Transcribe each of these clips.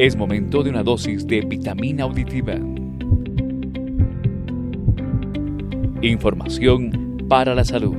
Es momento de una dosis de vitamina auditiva. Información para la salud.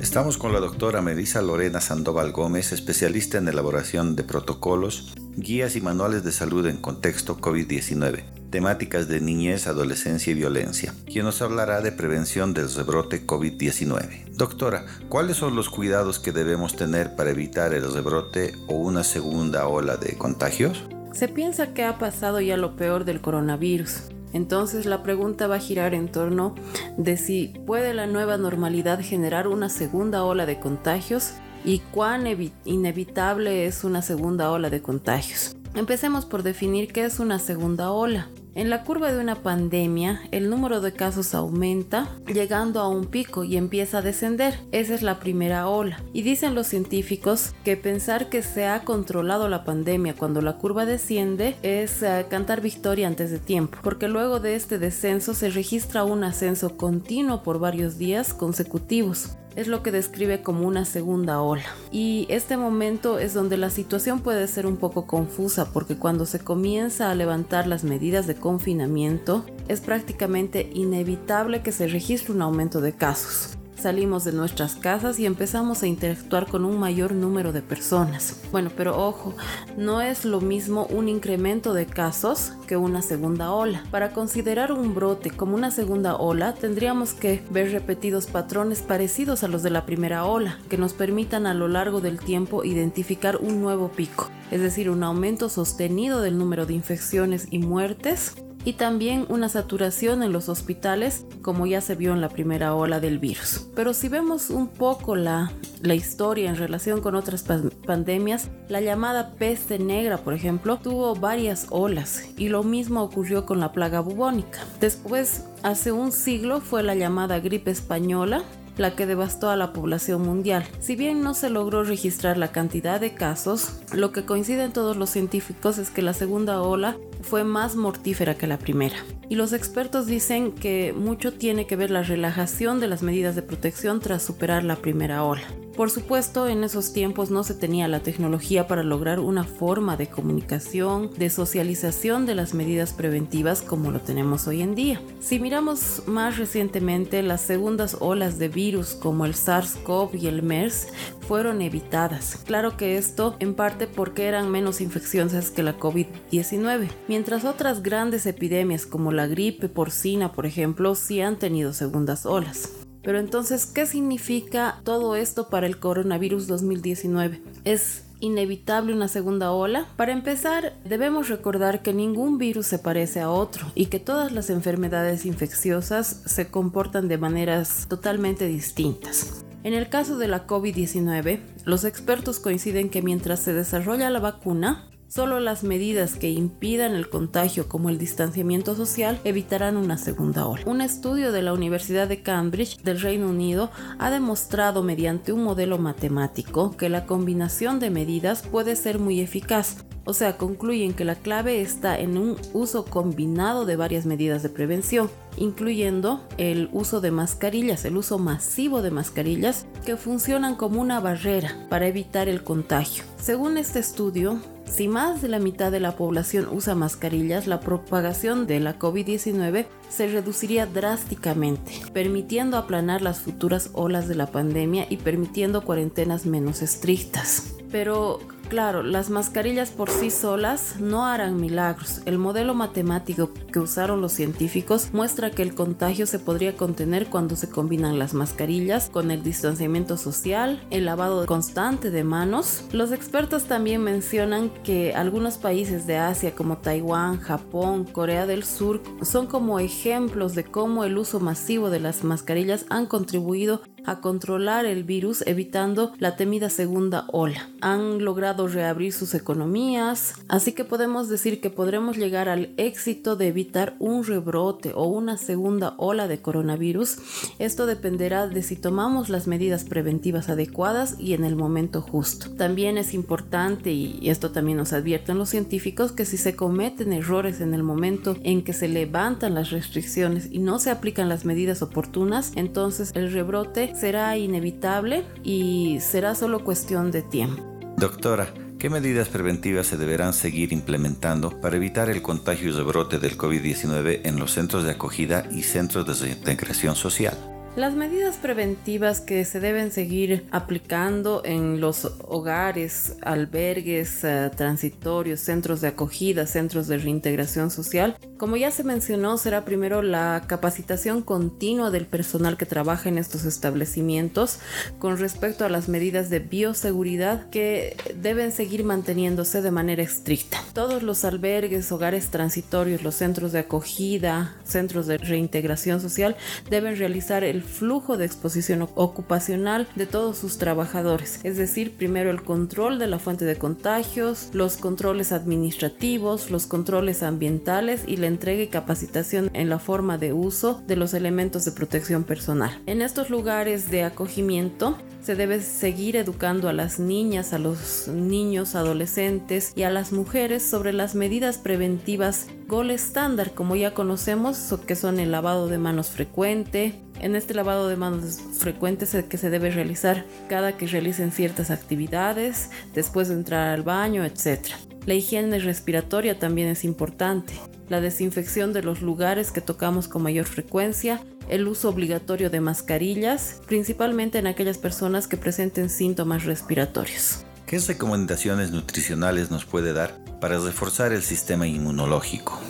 Estamos con la doctora Melissa Lorena Sandoval Gómez, especialista en elaboración de protocolos, guías y manuales de salud en contexto COVID-19, temáticas de niñez, adolescencia y violencia, quien nos hablará de prevención del rebrote COVID-19. Doctora, ¿cuáles son los cuidados que debemos tener para evitar el rebrote o una segunda ola de contagios? Se piensa que ha pasado ya lo peor del coronavirus. Entonces la pregunta va a girar en torno de si puede la nueva normalidad generar una segunda ola de contagios y cuán inevitable es una segunda ola de contagios. Empecemos por definir qué es una segunda ola. En la curva de una pandemia, el número de casos aumenta, llegando a un pico y empieza a descender. Esa es la primera ola. Y dicen los científicos que pensar que se ha controlado la pandemia cuando la curva desciende es eh, cantar victoria antes de tiempo, porque luego de este descenso se registra un ascenso continuo por varios días consecutivos es lo que describe como una segunda ola. Y este momento es donde la situación puede ser un poco confusa porque cuando se comienza a levantar las medidas de confinamiento es prácticamente inevitable que se registre un aumento de casos salimos de nuestras casas y empezamos a interactuar con un mayor número de personas. Bueno, pero ojo, no es lo mismo un incremento de casos que una segunda ola. Para considerar un brote como una segunda ola, tendríamos que ver repetidos patrones parecidos a los de la primera ola, que nos permitan a lo largo del tiempo identificar un nuevo pico, es decir, un aumento sostenido del número de infecciones y muertes y también una saturación en los hospitales como ya se vio en la primera ola del virus. Pero si vemos un poco la, historia en relación con otras pandemias, la llamada peste negra, por ejemplo, tuvo varias olas y lo mismo ocurrió con la plaga bubónica. Después, hace un siglo, fue la llamada gripe española la que devastó a la población mundial. Si bien no se logró registrar la cantidad de casos, lo que coinciden todos los científicos es que la segunda ola fue más mortífera que la primera. Y los expertos dicen que mucho tiene que ver la relajación de las medidas de protección tras superar la primera ola. Por supuesto, en esos tiempos no se tenía la tecnología para lograr una forma de comunicación, de socialización de las medidas preventivas como lo tenemos hoy en día. Si miramos más recientemente, las segundas olas de virus como el SARS-CoV y el MERS fueron evitadas. Claro que esto en parte porque eran menos infecciosas que la COVID-19, mientras otras grandes epidemias como la gripe porcina, por ejemplo, sí han tenido segundas olas. Pero entonces, ¿qué significa todo esto para el coronavirus 2019? ¿Es inevitable una segunda ola? Para empezar, debemos recordar que ningún virus se parece a otro y que todas las enfermedades infecciosas se comportan de maneras totalmente distintas. En el caso de la COVID-19, los expertos coinciden que mientras se desarrolla la vacuna, Solo las medidas que impidan el contagio como el distanciamiento social evitarán una segunda ola. Un estudio de la Universidad de Cambridge del Reino Unido ha demostrado mediante un modelo matemático que la combinación de medidas puede ser muy eficaz. O sea, concluyen que la clave está en un uso combinado de varias medidas de prevención, incluyendo el uso de mascarillas, el uso masivo de mascarillas que funcionan como una barrera para evitar el contagio. Según este estudio, si más de la mitad de la población usa mascarillas, la propagación de la COVID-19 se reduciría drásticamente, permitiendo aplanar las futuras olas de la pandemia y permitiendo cuarentenas menos estrictas. Pero Claro, las mascarillas por sí solas no harán milagros. El modelo matemático que usaron los científicos muestra que el contagio se podría contener cuando se combinan las mascarillas con el distanciamiento social, el lavado constante de manos. Los expertos también mencionan que algunos países de Asia como Taiwán, Japón, Corea del Sur son como ejemplos de cómo el uso masivo de las mascarillas han contribuido a controlar el virus evitando la temida segunda ola. Han logrado reabrir sus economías, así que podemos decir que podremos llegar al éxito de evitar un rebrote o una segunda ola de coronavirus. Esto dependerá de si tomamos las medidas preventivas adecuadas y en el momento justo. También es importante, y esto también nos advierten los científicos, que si se cometen errores en el momento en que se levantan las restricciones y no se aplican las medidas oportunas, entonces el rebrote será inevitable y será solo cuestión de tiempo. Doctora, ¿Qué medidas preventivas se deberán seguir implementando para evitar el contagio y rebrote del COVID-19 en los centros de acogida y centros de reintegración social? Las medidas preventivas que se deben seguir aplicando en los hogares, albergues eh, transitorios, centros de acogida, centros de reintegración social, como ya se mencionó, será primero la capacitación continua del personal que trabaja en estos establecimientos con respecto a las medidas de bioseguridad que deben seguir manteniéndose de manera estricta. Todos los albergues, hogares transitorios, los centros de acogida, centros de reintegración social deben realizar el flujo de exposición ocupacional de todos sus trabajadores, es decir, primero el control de la fuente de contagios, los controles administrativos, los controles ambientales y la entrega y capacitación en la forma de uso de los elementos de protección personal. En estos lugares de acogimiento se debe seguir educando a las niñas, a los niños, adolescentes y a las mujeres sobre las medidas preventivas Gol estándar, como ya conocemos, que son el lavado de manos frecuente, en este lavado de manos frecuentes que se debe realizar cada que realicen ciertas actividades, después de entrar al baño, etc. La higiene respiratoria también es importante. La desinfección de los lugares que tocamos con mayor frecuencia, el uso obligatorio de mascarillas, principalmente en aquellas personas que presenten síntomas respiratorios. ¿Qué recomendaciones nutricionales nos puede dar para reforzar el sistema inmunológico?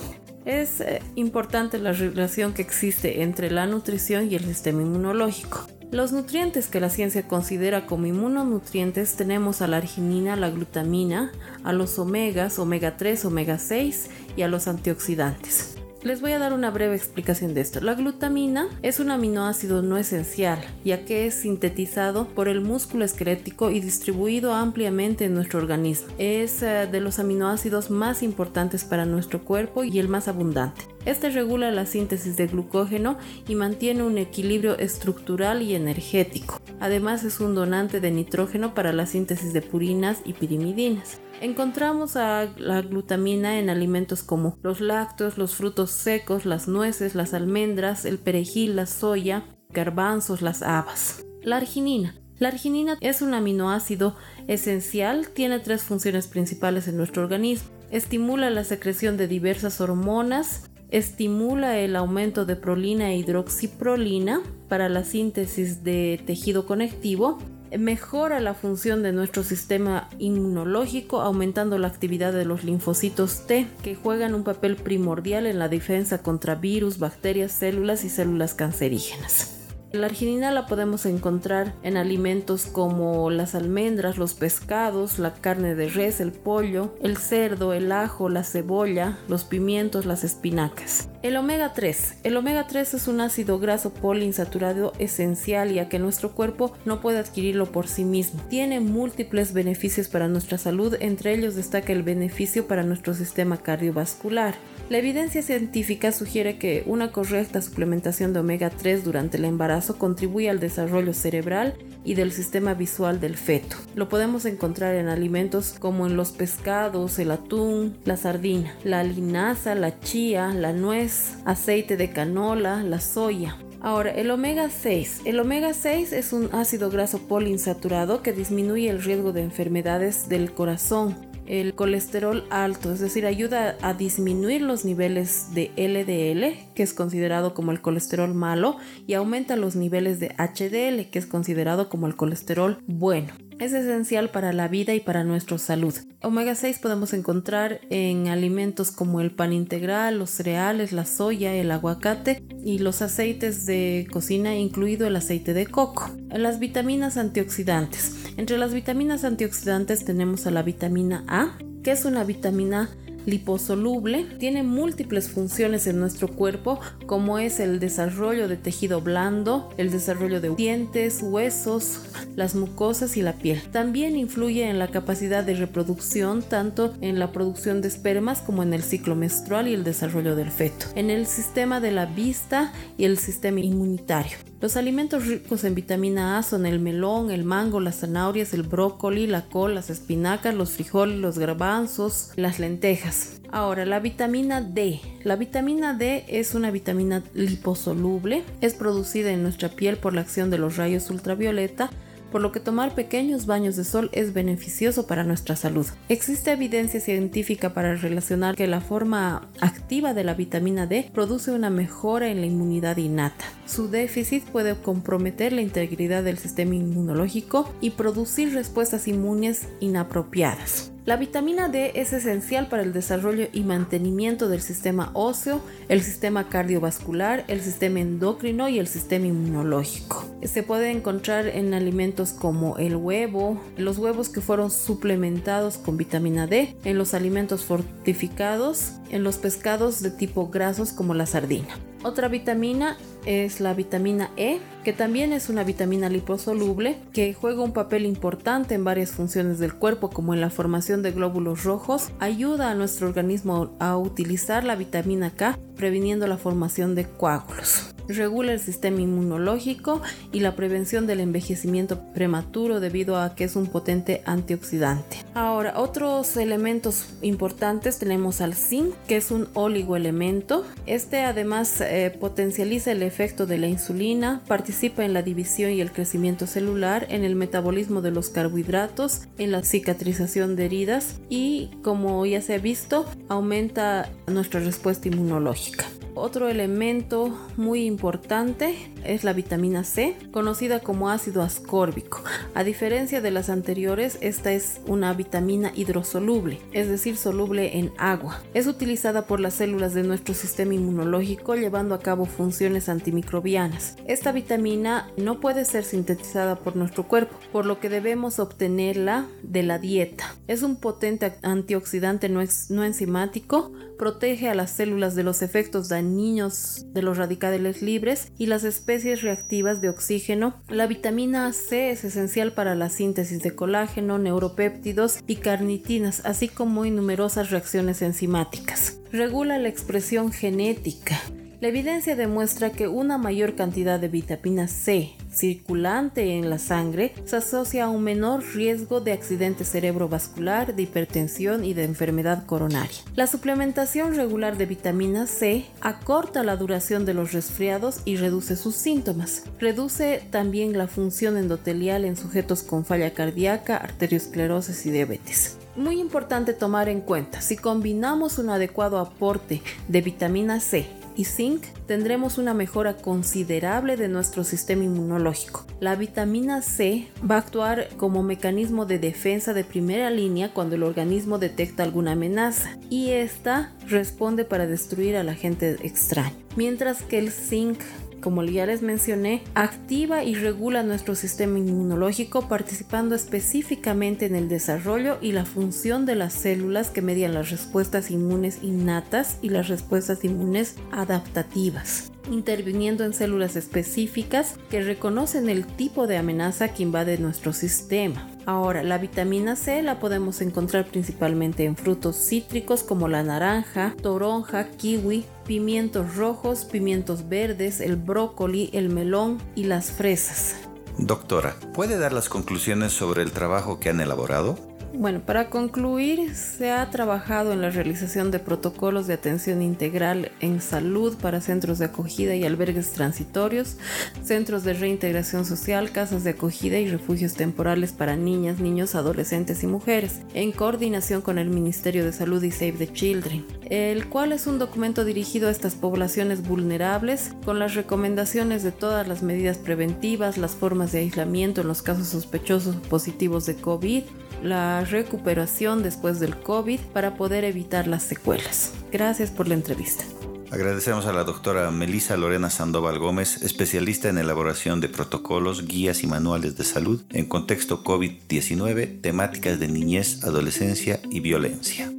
Es eh, importante la relación que existe entre la nutrición y el sistema inmunológico. Los nutrientes que la ciencia considera como inmunonutrientes tenemos a la arginina, la glutamina, a los omegas, omega 3, omega 6 y a los antioxidantes. Les voy a dar una breve explicación de esto. La glutamina es un aminoácido no esencial, ya que es sintetizado por el músculo esquelético y distribuido ampliamente en nuestro organismo. Es eh, de los aminoácidos más importantes para nuestro cuerpo y el más abundante. Este regula la síntesis de glucógeno y mantiene un equilibrio estructural y energético. Además es un donante de nitrógeno para la síntesis de purinas y pirimidinas. Encontramos a la glutamina en alimentos como los lácteos, los frutos secos, las nueces, las almendras, el perejil, la soya, garbanzos, las habas. La arginina. La arginina es un aminoácido esencial, tiene tres funciones principales en nuestro organismo. Estimula la secreción de diversas hormonas, estimula el aumento de prolina e hidroxiprolina para la síntesis de tejido conectivo mejora la función de nuestro sistema inmunológico aumentando la actividad de los linfocitos T que juegan un papel primordial en la defensa contra virus, bacterias, células y células cancerígenas. La arginina la podemos encontrar en alimentos como las almendras, los pescados, la carne de res, el pollo, el cerdo, el ajo, la cebolla, los pimientos, las espinacas. El omega 3. El omega 3 es un ácido graso poliinsaturado esencial ya que nuestro cuerpo no puede adquirirlo por sí mismo. Tiene múltiples beneficios para nuestra salud, entre ellos destaca el beneficio para nuestro sistema cardiovascular. La evidencia científica sugiere que una correcta suplementación de omega 3 durante el embarazo contribuye al desarrollo cerebral y del sistema visual del feto. Lo podemos encontrar en alimentos como en los pescados, el atún, la sardina, la linaza, la chía, la nuez, aceite de canola, la soya. Ahora, el omega 6. El omega 6 es un ácido graso poliinsaturado que disminuye el riesgo de enfermedades del corazón, el colesterol alto, es decir, ayuda a disminuir los niveles de LDL, que es considerado como el colesterol malo, y aumenta los niveles de HDL, que es considerado como el colesterol bueno. Es esencial para la vida y para nuestra salud. Omega 6 podemos encontrar en alimentos como el pan integral, los cereales, la soya, el aguacate y los aceites de cocina, incluido el aceite de coco. Las vitaminas antioxidantes. Entre las vitaminas antioxidantes tenemos a la vitamina A, que es una vitamina liposoluble, tiene múltiples funciones en nuestro cuerpo, como es el desarrollo de tejido blando, el desarrollo de dientes, huesos, las mucosas y la piel. También influye en la capacidad de reproducción, tanto en la producción de espermas como en el ciclo menstrual y el desarrollo del feto, en el sistema de la vista y el sistema inmunitario. Los alimentos ricos en vitamina A son el melón, el mango, las zanahorias, el brócoli, la col, las espinacas, los frijoles, los garbanzos, las lentejas Ahora, la vitamina D. La vitamina D es una vitamina liposoluble, es producida en nuestra piel por la acción de los rayos ultravioleta por lo que tomar pequeños baños de sol es beneficioso para nuestra salud. Existe evidencia científica para relacionar que la forma activa de la vitamina D produce una mejora en la inmunidad innata. Su déficit puede comprometer la integridad del sistema inmunológico y producir respuestas inmunes inapropiadas. La vitamina D es esencial para el desarrollo y mantenimiento del sistema óseo, el sistema cardiovascular, el sistema endocrino y el sistema inmunológico. Se puede encontrar en alimentos como el huevo, los huevos que fueron suplementados con vitamina D, en los alimentos fortificados, en los pescados de tipo grasos como la sardina. Otra vitamina es la vitamina E, que también es una vitamina liposoluble que juega un papel importante en varias funciones del cuerpo como en la formación de glóbulos rojos, ayuda a nuestro organismo a utilizar la vitamina K previniendo la formación de coágulos regula el sistema inmunológico y la prevención del envejecimiento prematuro debido a que es un potente antioxidante. Ahora, otros elementos importantes tenemos al zinc, que es un oligoelemento. Este además eh, potencializa el efecto de la insulina, participa en la división y el crecimiento celular, en el metabolismo de los carbohidratos, en la cicatrización de heridas y, como ya se ha visto, aumenta nuestra respuesta inmunológica. Otro elemento muy importante es la vitamina C, conocida como ácido ascórbico. A diferencia de las anteriores, esta es una vitamina hidrosoluble, es decir, soluble en agua. Es utilizada por las células de nuestro sistema inmunológico llevando a cabo funciones antimicrobianas. Esta vitamina no puede ser sintetizada por nuestro cuerpo, por lo que debemos obtenerla de la dieta. Es un potente antioxidante no, enzimático, protege a las células de los efectos dañinos de los radicales libres y las especies reactivas de oxígeno. La vitamina C es esencial para la síntesis de colágeno, neuropéptidos y carnitinas, así como en numerosas reacciones enzimáticas. Regula la expresión genética. La evidencia demuestra que una mayor cantidad de vitamina C circulante en la sangre se asocia a un menor riesgo de accidente cerebrovascular, de hipertensión y de enfermedad coronaria. La suplementación regular de vitamina C acorta la duración de los resfriados y reduce sus síntomas. Reduce también la función endotelial en sujetos con falla cardíaca, arteriosclerosis y diabetes muy importante tomar en cuenta, si combinamos un adecuado aporte de vitamina C y zinc, tendremos una mejora considerable de nuestro sistema inmunológico. La vitamina C va a actuar como mecanismo de defensa de primera línea cuando el organismo detecta alguna amenaza y esta responde para destruir al agente extraño. Mientras que el zinc como ya les mencioné, activa y regula nuestro sistema inmunológico participando específicamente en el desarrollo y la función de las células que median las respuestas inmunes innatas y las respuestas inmunes adaptativas interviniendo en células específicas que reconocen el tipo de amenaza que invade nuestro sistema. Ahora, la vitamina C la podemos encontrar principalmente en frutos cítricos como la naranja, toronja, kiwi, pimientos rojos, pimientos verdes, el brócoli, el melón y las fresas. Doctora, ¿puede dar las conclusiones sobre el trabajo que han elaborado? Bueno, para concluir, se ha trabajado en la realización de protocolos de atención integral en salud para centros de acogida y albergues transitorios, centros de reintegración social, casas de acogida y refugios temporales para niñas, niños, adolescentes y mujeres, en coordinación con el Ministerio de Salud y Save the Children, el cual es un documento dirigido a estas poblaciones vulnerables con las recomendaciones de todas las medidas preventivas, las formas de aislamiento en los casos sospechosos positivos de COVID, la recuperación después del COVID para poder evitar las secuelas. Gracias por la entrevista. Agradecemos a la doctora Melisa Lorena Sandoval Gómez, especialista en elaboración de protocolos, guías y manuales de salud en contexto COVID-19, temáticas de niñez, adolescencia y violencia.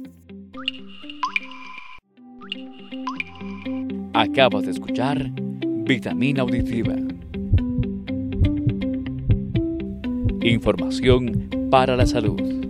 Acabas de escuchar Vitamina Auditiva. Información para la salud.